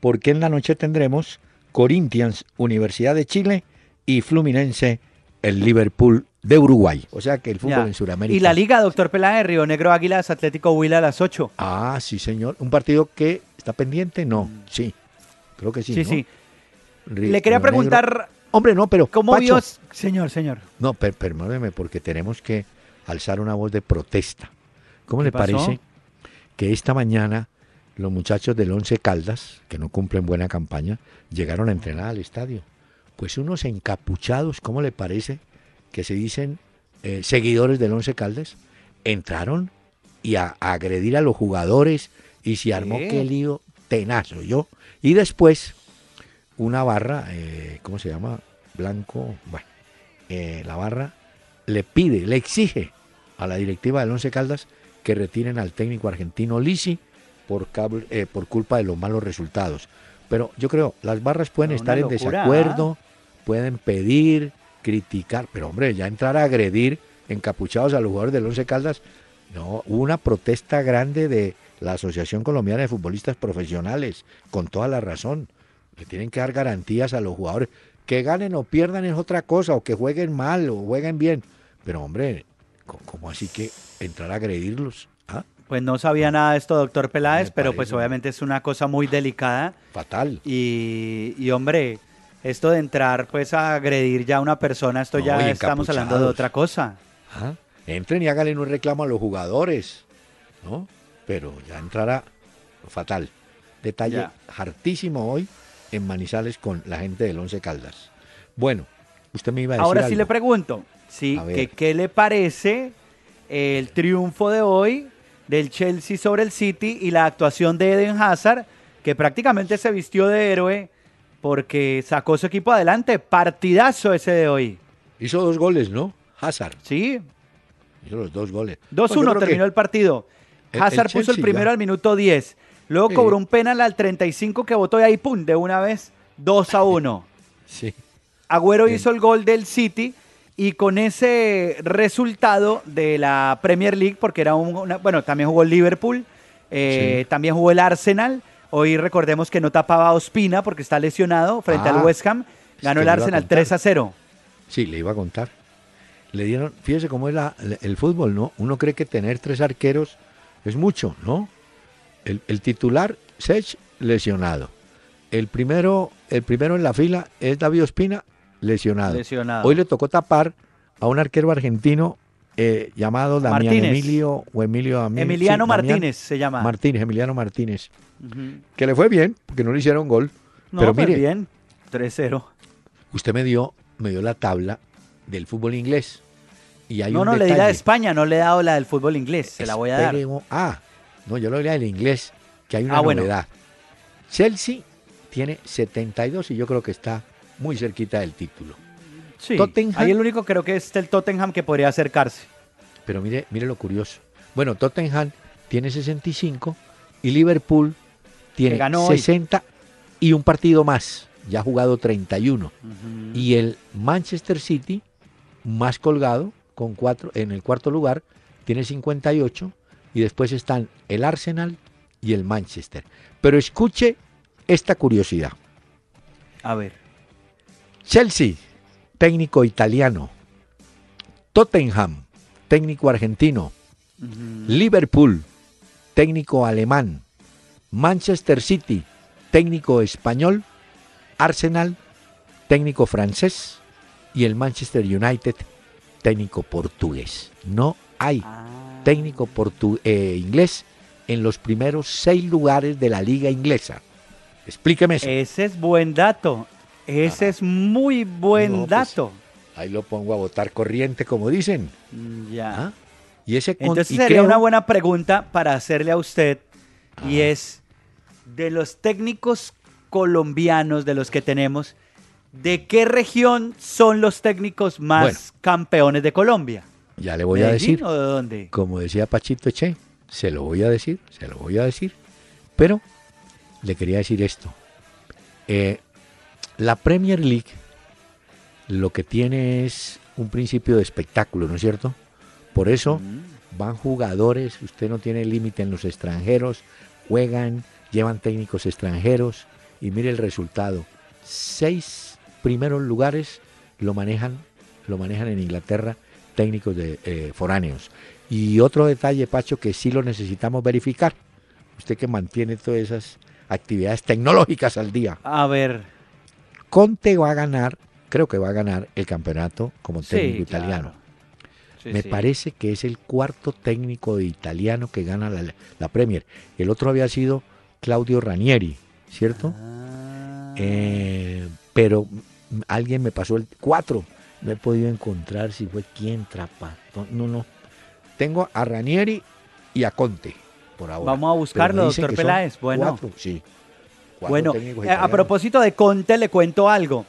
porque en la noche tendremos Corinthians, Universidad de Chile y Fluminense, el Liverpool de Uruguay. O sea que el fútbol en Sudamérica. Y la liga, doctor Peláez, Río Negro Águilas, Atlético Huila a las 8. Ah, sí, señor. ¿Un partido que está pendiente? No, mm. sí. Creo que sí. Sí, sí. Le quería preguntar. Hombre, no, pero. ¿Cómo vio. Señor, señor. No, per perdóneme, porque tenemos que alzar una voz de protesta. ¿Cómo le parece que esta mañana los muchachos del Once Caldas, que no cumplen buena campaña, llegaron a entrenar al estadio? Pues unos encapuchados, ¿cómo le parece? que se dicen eh, seguidores del Once Caldas, entraron y a, agredir a los jugadores y se armó qué lío tenazo yo. Y después una barra, eh, ¿cómo se llama? Blanco, bueno, eh, la barra le pide, le exige a la directiva del Once Caldas que retiren al técnico argentino Lisi por, por culpa de los malos resultados. Pero yo creo, las barras pueden estar en desacuerdo, ¿ah? pueden pedir, criticar, pero hombre, ya entrar a agredir encapuchados a los jugadores del Once Caldas, no, hubo una protesta grande de la Asociación Colombiana de Futbolistas Profesionales, con toda la razón. Le tienen que dar garantías a los jugadores. Que ganen o pierdan es otra cosa, o que jueguen mal o jueguen bien. Pero hombre, ¿cómo así que entrar a agredirlos? ¿Ah? Pues no sabía nada de esto, doctor Peláez, pero pues obviamente es una cosa muy delicada. Fatal. Y, y hombre, esto de entrar pues a agredir ya a una persona, esto ya estamos hablando de otra cosa. Entren y háganle un reclamo a los jugadores, ¿no? Pero ya entrará fatal. Detalle hartísimo hoy en Manizales con la gente del Once Caldas. Bueno, usted me iba a decir Ahora sí le pregunto, sí, que, ¿qué le parece el triunfo de hoy del Chelsea sobre el City y la actuación de Eden Hazard, que prácticamente se vistió de héroe porque sacó su equipo adelante. Partidazo ese de hoy. Hizo dos goles, ¿no? Hazard. Sí. Hizo los dos goles. 2-1 terminó el partido. Hazard puso el primero al minuto 10. Luego cobró un penal al 35 que votó y ahí, ¡pum! De una vez, 2 a 1. sí. Agüero hizo el gol del City y con ese resultado de la Premier League, porque era un. bueno, también jugó el Liverpool, eh, también jugó el Arsenal Hoy recordemos que no tapaba a Ospina porque está lesionado frente al ah, West Ham. Ganó el Arsenal 3 a 0. Sí, le iba a contar. Le dieron, fíjese cómo es el fútbol, ¿no? Uno cree que tener tres arqueros es mucho, ¿no? El, titular, Sech, lesionado. El primero, el primero en la fila es David Ospina, lesionado. lesionado. Hoy le tocó tapar a un arquero argentino eh, llamado Damián Emilio o Emilio Emiliano Martínez se llama. Martínez, Emiliano Martínez. Que le fue bien, porque no le hicieron gol. No, pero mire, bien, 3-0. Usted me dio, me dio la tabla del fútbol inglés. Y hay no, no, le di la de España, no le he dado la del fútbol inglés, se la voy a dar. Ah, no, yo le doy la del inglés, que hay una ah, novedad. Chelsea tiene 72 y yo creo que está muy cerquita del título. Sí, Tottenham, ahí el único creo que es el Tottenham que podría acercarse. Pero mire, mire lo curioso. Bueno, Tottenham tiene 65 y Liverpool tiene 60 y un partido más. Ya ha jugado 31. Y el Manchester City, más colgado, con cuatro, en el cuarto lugar, tiene 58. Y después están el Arsenal y el Manchester. Pero escuche esta curiosidad. A ver. Chelsea, técnico italiano. Tottenham, técnico argentino. Liverpool, técnico alemán. Manchester City, técnico español, Arsenal, técnico francés y el Manchester United, técnico portugués. No hay ah. técnico eh, inglés en los primeros seis lugares de la liga inglesa. Explíqueme eso. Ese es buen dato. Ese es muy buen pues, dato. ahí lo pongo a votar corriente, como dicen. Mm, ya. ¿Ah? Y ese Entonces sería una buena pregunta para hacerle a usted y es de los técnicos colombianos de los que tenemos, ¿de qué región son los técnicos más campeones de Colombia? Ya le voy a decir. ¿O de dónde? Como decía Pachito Che, se lo voy a decir, se lo voy a decir. Pero le quería decir esto. Eh, la Premier League lo que tiene es un principio de espectáculo, ¿no es cierto? Por eso mm. van jugadores, usted no tiene límite en los extranjeros, juegan, llevan técnicos extranjeros y mire el resultado. Seis primeros lugares lo manejan, lo manejan en Inglaterra técnicos de eh, foráneos. Y otro detalle, Pacho, que sí lo necesitamos verificar. Usted que mantiene todas esas actividades tecnológicas al día. A ver. Conte va a ganar, creo que va a ganar el campeonato como técnico italiano. Me parece que es el cuarto técnico de italiano que gana la, la Premier. El otro había sido Claudio Ranieri, ¿cierto? Ah. Eh, pero alguien me pasó el 4. No he podido encontrar si fue quién trapa. No, no. Tengo a Ranieri y a Conte por ahora. Vamos a buscarlo, doctor Peláez. Bueno, sí. Bueno, eh, a propósito de Conte, le cuento algo.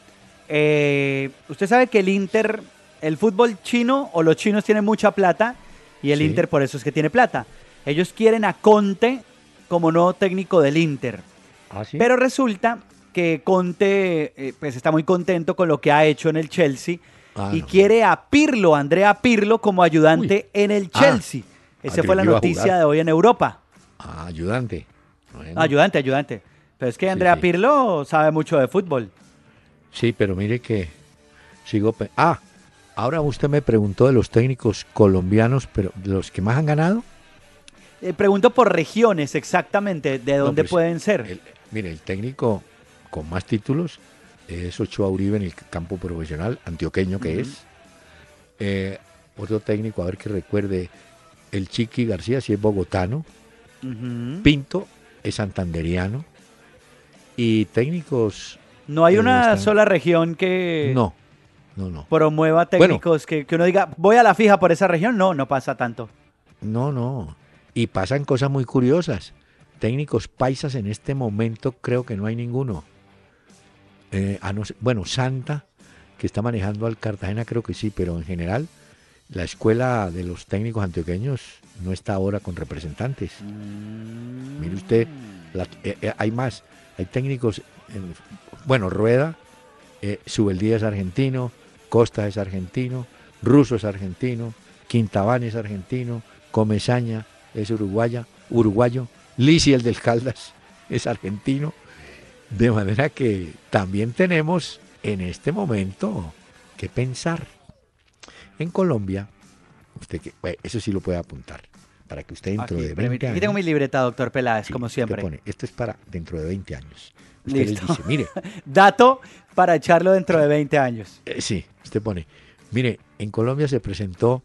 Eh, usted sabe que el Inter, el fútbol chino o los chinos tienen mucha plata y el Inter por eso es que tiene plata. Ellos quieren a Conte como nuevo técnico del Inter. ¿Ah, Pero resulta que Conte eh, pues está muy contento con lo que ha hecho en el Chelsea ah, y quiere a Pirlo, Andrea Pirlo, como ayudante en el ah, Chelsea. Esa fue la noticia de hoy en Europa. Ah, ayudante. Ayudante, ayudante. Pero es que Andrea Pirlo sabe mucho de fútbol. Sí, pero mire que sigo... Ah, ahora usted me preguntó de los técnicos colombianos, pero de los que más han ganado. Eh, pregunto por regiones exactamente, ¿de dónde pues, pueden ser? mire, el técnico con más títulos es Ochoa Uribe en el campo profesional, antioqueño que es. Eh, otro técnico, a ver que recuerde, el Chiqui García, si es bogotano. Pinto es santanderiano. Y técnicos... No hay una sola región que... No, no, no. Promueva técnicos que, que uno diga, voy a la fija por esa región. No, no pasa tanto. No, no. Y pasan cosas muy curiosas. Técnicos paisas en este momento creo que no hay ninguno. Eh, bueno, Santa, que está manejando al Cartagena, creo que sí, pero en general la escuela de los técnicos antioqueños no está ahora con representantes. Mire usted, eh, eh, hay más, hay técnicos, bueno, Rueda, eh, Subeldía es argentino, Costa es argentino, Russo es argentino, Quintabán es argentino, Comesaña es uruguaya, uruguayo, Lisi el del Caldas es argentino, de manera que también tenemos en este momento que pensar. En Colombia, usted que, eso sí lo puede apuntar, para que usted dentro de 20 años... Aquí tengo mi libreta, doctor Peláez, como siempre. Pone, esto es para dentro de 20 años. Usted Listo. dice, mire... Dato para echarlo dentro de 20 años. Eh, sí, usted pone, mire, en Colombia se presentó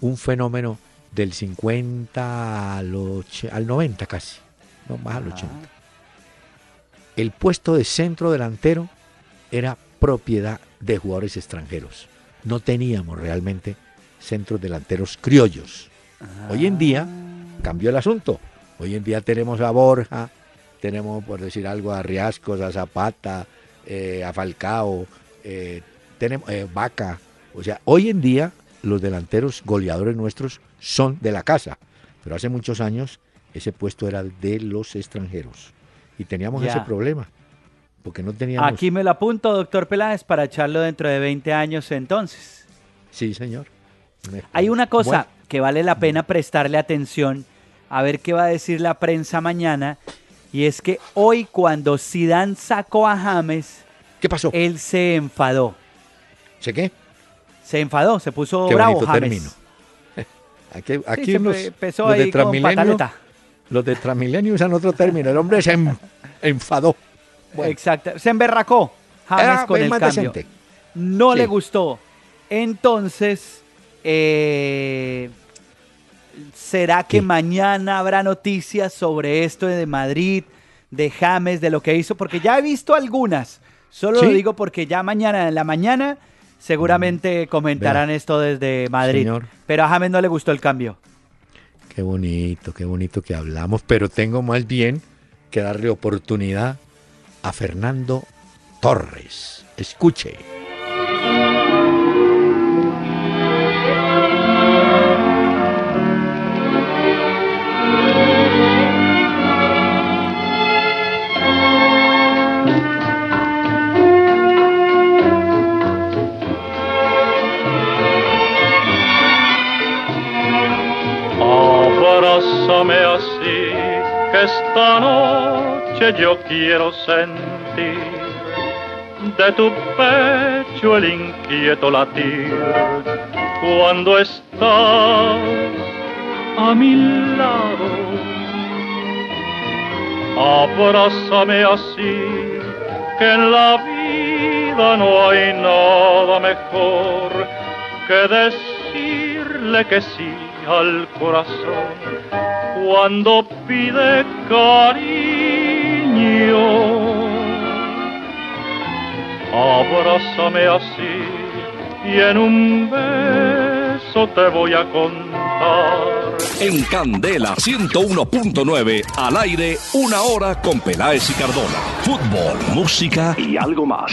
un fenómeno del 50 al, al 90 casi, no más al 80 el puesto de centro delantero era propiedad de jugadores extranjeros. No teníamos realmente centros delanteros criollos. Hoy en día cambió el asunto. Hoy en día tenemos a Borja, tenemos, por decir algo, a Riascos, a Zapata, eh, a Falcao, eh, tenemos eh, Vaca. O sea, hoy en día los delanteros goleadores nuestros son de la casa. Pero hace muchos años ese puesto era de los extranjeros y teníamos ese problema. Porque no teníamos. Aquí me lo apunto, doctor Peláez, para echarlo dentro de 20 años entonces. Sí, señor. Hay una cosa que vale la pena prestarle atención, a ver qué va a decir la prensa mañana, y es que hoy cuando Zidane sacó a James, ¿qué pasó? Él se enfadó. ¿Se qué? Se enfadó, se puso bravo James. Término. Aquí, aquí empezó ahí de pataleta. Los de Transmilenio usan otro término. El hombre se enfadó. Exacto. Se emberracó James con el cambio. No le gustó. Entonces, eh, ¿será que mañana habrá noticias sobre esto de Madrid, de James, de lo que hizo? Porque ya he visto algunas. Solo lo digo porque ya mañana en la mañana seguramente mm, comentarán esto desde Madrid. Pero a James no le gustó el cambio. Qué bonito, qué bonito que hablamos, pero tengo más bien que darle oportunidad a Fernando Torres. Escuche. Esta noche yo quiero sentir de tu pecho el inquieto latir cuando estás a mi lado. Abrázame así, que en la vida no hay nada mejor que decirle que sí al corazón cuando pide cariño. Abrázame así y en un beso te voy a contar. En Candela 101.9, al aire, una hora con Peláez y Cardona. Fútbol, música y algo más.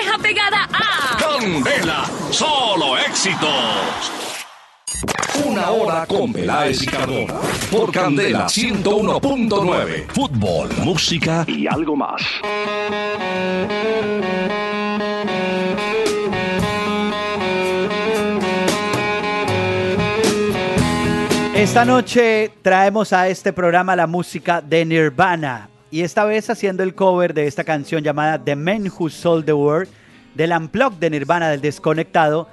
pegada a Candela, solo éxitos. Una hora con Peláez y Cardona. Por Candela 101.9. Fútbol, música y algo más. Esta noche traemos a este programa la música de Nirvana y esta vez haciendo el cover de esta canción llamada The Men Who Sold the World del Unplugged de Nirvana del Desconectado.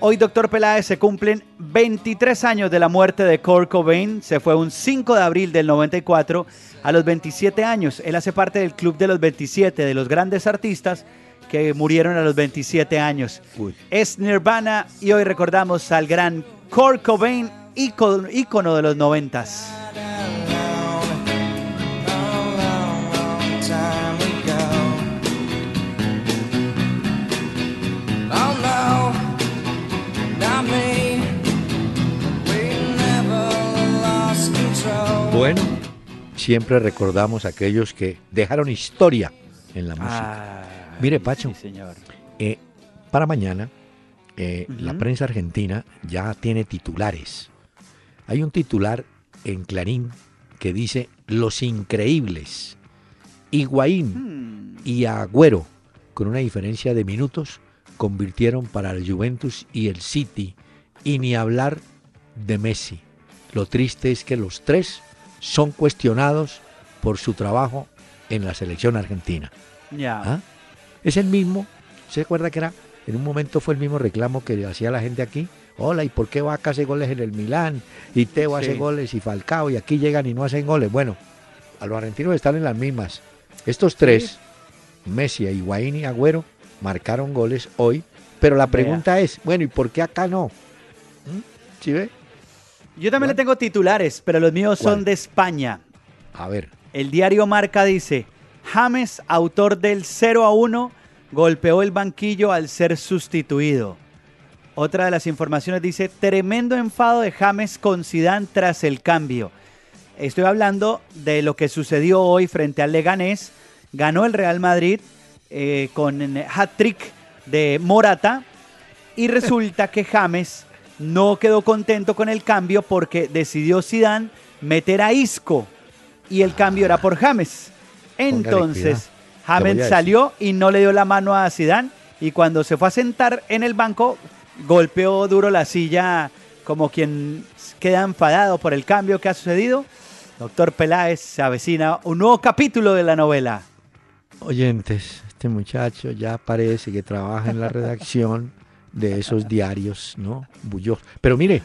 Hoy, doctor Peláez, se cumplen 23 años de la muerte de Kurt Cobain. Se fue un 5 de abril del 94 a los 27 años. Él hace parte del club de los 27, de los grandes artistas que murieron a los 27 años. Es Nirvana y hoy recordamos al gran Kurt Cobain, ícono, de los noventas. Bueno, siempre recordamos a aquellos que dejaron historia en la música. Mire, Pacho, señor. Eh, para mañana eh, la prensa argentina ya tiene titulares. Hay un titular en Clarín que dice Los Increíbles. Higuaín hmm. y Agüero, con una diferencia de minutos, convirtieron para el Juventus y el City. Y ni hablar de Messi. Lo triste es que los tres son cuestionados por su trabajo en la selección argentina. Ya. ¿Ah? Es el mismo, ¿se acuerda que era? En un momento fue el mismo reclamo que hacía la gente aquí. Hola, ¿y por qué Vaca hace goles en el Milán? Y Teo hace goles y Falcao y aquí llegan y no hacen goles. Bueno, a los argentinos están en las mismas. Estos tres, Messi, Higuaín y Agüero, marcaron goles hoy. Pero la pregunta es, bueno, ¿y por qué acá no? ¿Mm? ¿Sí ve? Yo también le tengo titulares, pero los míos son de España. A ver. El diario Marca dice, James, autor del 0 a 1, golpeó el banquillo al ser sustituido. Otra de las informaciones dice, tremendo enfado de James con Zidane tras el cambio. Estoy hablando de lo que sucedió hoy frente al Leganés. Ganó el Real Madrid eh, con hat-trick de Morata y resulta que James no quedó contento con el cambio porque decidió Zidane meter a Isco y el cambio era por James. Entonces, James salió y no le dio la mano a Zidane y cuando se fue a sentar en el banco golpeó duro la silla como quien queda enfadado por el cambio que ha sucedido. Doctor Peláez se avecina un nuevo capítulo de la novela. Oyentes, este muchacho ya parece que trabaja en la redacción de esos diarios, ¿no? Bullos. Pero mire,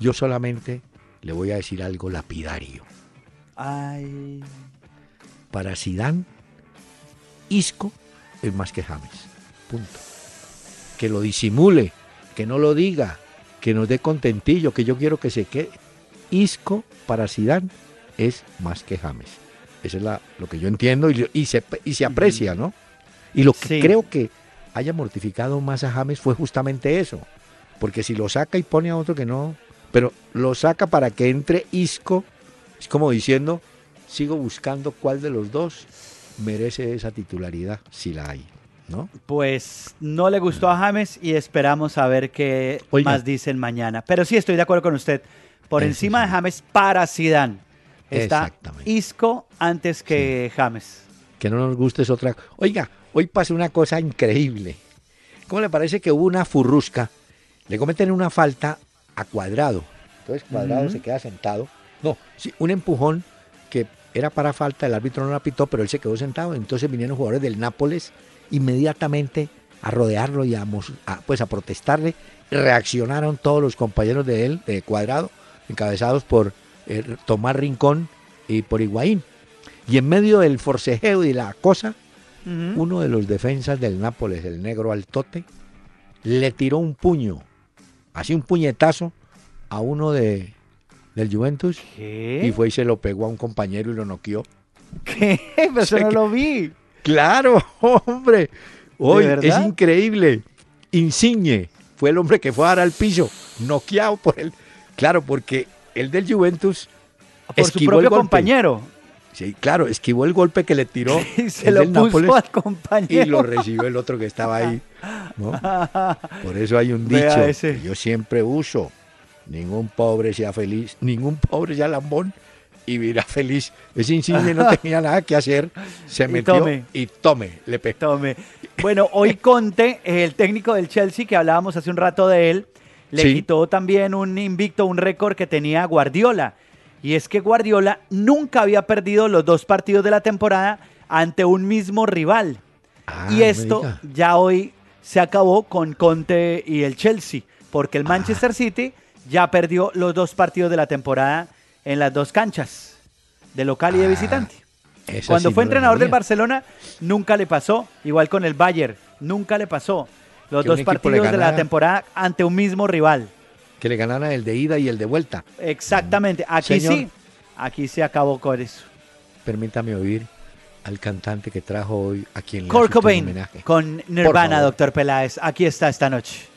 yo solamente le voy a decir algo lapidario. Ay. Para Sidán, Isco es más que James. Punto. Que lo disimule, que no lo diga, que nos dé contentillo, que yo quiero que se quede. Isco para Sidán es más que James. Eso es lo que yo entiendo y, se, y se aprecia, ¿no? Y lo que creo que haya mortificado más a James fue justamente eso. Porque si lo saca y pone a otro que no, pero lo saca para que entre Isco, es como diciendo, sigo buscando cuál de los dos merece esa titularidad, si la hay. ¿No? Pues no le gustó a James y esperamos a ver qué más dicen mañana. Pero sí estoy de acuerdo con usted. Por encima de James para Zidane está Isco antes que James. Que no nos guste es otra. Oiga, Hoy pasó una cosa increíble. ¿Cómo le parece que hubo una furrusca? Le cometen una falta a cuadrado. Entonces cuadrado se queda sentado. No, sí, un empujón que era para falta, el árbitro no la pitó, pero él se quedó sentado. Entonces vinieron jugadores del Nápoles inmediatamente a rodearlo y a, pues a protestarle. Reaccionaron todos los compañeros de él, de cuadrado, encabezados por eh, Tomás Rincón y por Higuaín. Y en medio del forcejeo y la cosa, uno de los defensas del Nápoles, el negro Altote, le tiró un puño, así un puñetazo, a uno de, del Juventus y fue y se lo pegó a un compañero y lo noqueó. ¿Qué? Pero no lo vi. Claro, hombre. Hoy es increíble. Insigne fue el hombre que fue a dar al piso, noqueado por él. Claro, porque el del Juventus por su propio compañero. Sí, claro, esquivó el golpe que le tiró y se lo puso al compañero. Y lo recibió el otro que estaba ahí. Por eso hay un dicho que yo siempre uso. ningún pobre sea feliz, ningún pobre sea lambón y vivirá feliz. Ese insigne no tenía nada que hacer, se metió y tome, le Tome. Bueno, hoy Conte, el técnico del Chelsea, que hablábamos hace un rato de él, le quitó también un invicto, un récord que tenía Guardiola. Y es que Guardiola nunca había perdido los dos partidos de la temporada ante un mismo rival. Ah, y esto ya hoy se acabó con Conte y el Chelsea, porque el Manchester ah. City ya perdió los dos partidos de la temporada en las dos canchas, de local y de ah, visitante. Cuando fue entrenador del Barcelona, nunca le pasó, igual con el Bayern, nunca le pasó los dos partidos de la temporada ante un mismo rival. Que le ganaran el de ida y el de vuelta. Exactamente, aquí sí, aquí se acabó con eso. Permítame oír al cantante que trajo hoy aquí en Kurt Cobain con Nirvana, doctor Peláez. Aquí está esta noche.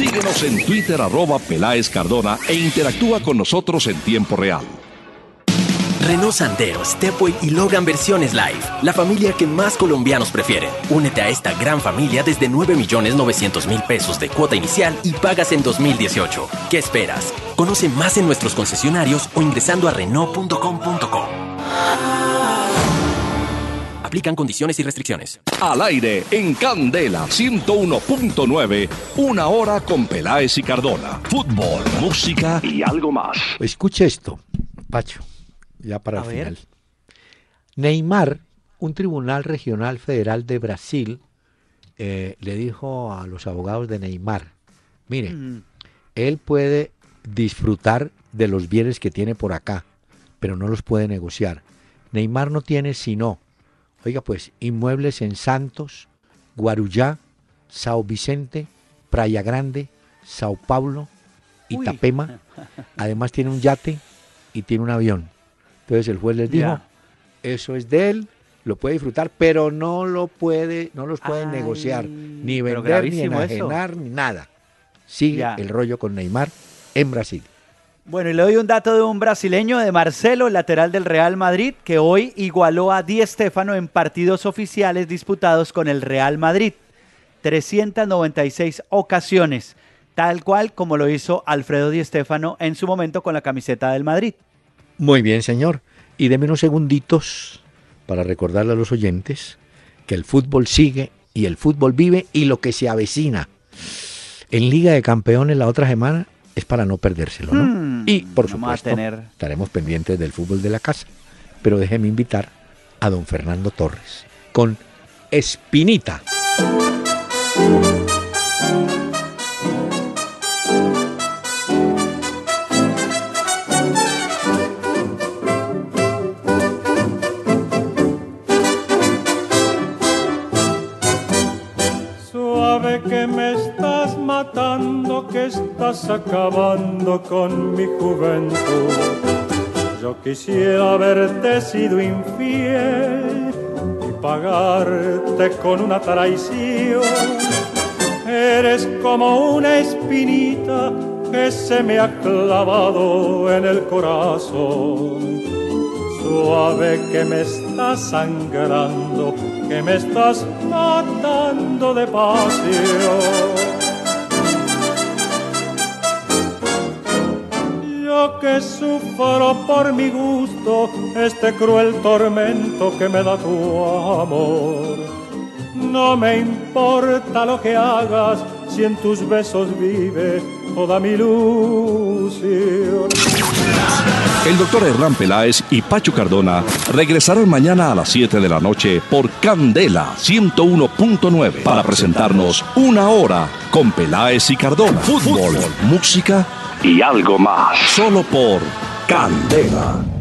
Síguenos en Twitter arroba Peláez Cardona e interactúa con nosotros en tiempo real. Renault Sandero, Stepway y Logan versiones live. La familia que más colombianos prefieren. Únete a esta gran familia desde 9 millones 900 mil pesos de cuota inicial y pagas en 2018. ¿Qué esperas? Conoce más en nuestros concesionarios o ingresando a Renault.com.co. Aplican condiciones y restricciones. Al aire, en Candela 101.9, una hora con Peláez y Cardona. Fútbol, música y algo más. Escuche esto, Pacho, ya para el final. Neymar, un tribunal regional federal de Brasil, eh, le dijo a los abogados de Neymar, mire, mm. él puede disfrutar de los bienes que tiene por acá, pero no los puede negociar. Neymar no tiene sino Oiga, pues, inmuebles en Santos, Guarujá, Sao Vicente, Praia Grande, Sao Paulo, Itapema. Además tiene un yate y tiene un avión. Entonces el juez les dijo, eso es de él, lo puede disfrutar, pero no lo puede, no los pueden negociar, ni vender, ni enajenar, ni nada. Sigue el rollo con Neymar en Brasil. Bueno, y le doy un dato de un brasileño, de Marcelo, lateral del Real Madrid, que hoy igualó a Di Stéfano en partidos oficiales disputados con el Real Madrid. 396 ocasiones, tal cual como lo hizo Alfredo Di Stéfano en su momento con la camiseta del Madrid. Muy bien, señor. Y deme unos segunditos para recordarle a los oyentes que el fútbol sigue y el fútbol vive y lo que se avecina. En Liga de Campeones la otra semana es para no perdérselo, ¿no? Hmm, y por supuesto, estaremos pendientes del fútbol de la casa. Pero déjeme invitar a don Fernando Torres con Espinita. Estás acabando con mi juventud. Yo quisiera haberte sido infiel y pagarte con una traición. Eres como una espinita que se me ha clavado en el corazón. Suave que me estás sangrando, que me estás matando de pasión. Que sufro por mi gusto este cruel tormento que me da tu amor. No me importa lo que hagas si en tus besos vive toda mi ilusión. El doctor Hernán Peláez y Pacho Cardona regresarán mañana a las 7 de la noche por Candela 101.9 para presentarnos una hora con Peláez y Cardona. Fútbol, música y algo más. Solo por Candela.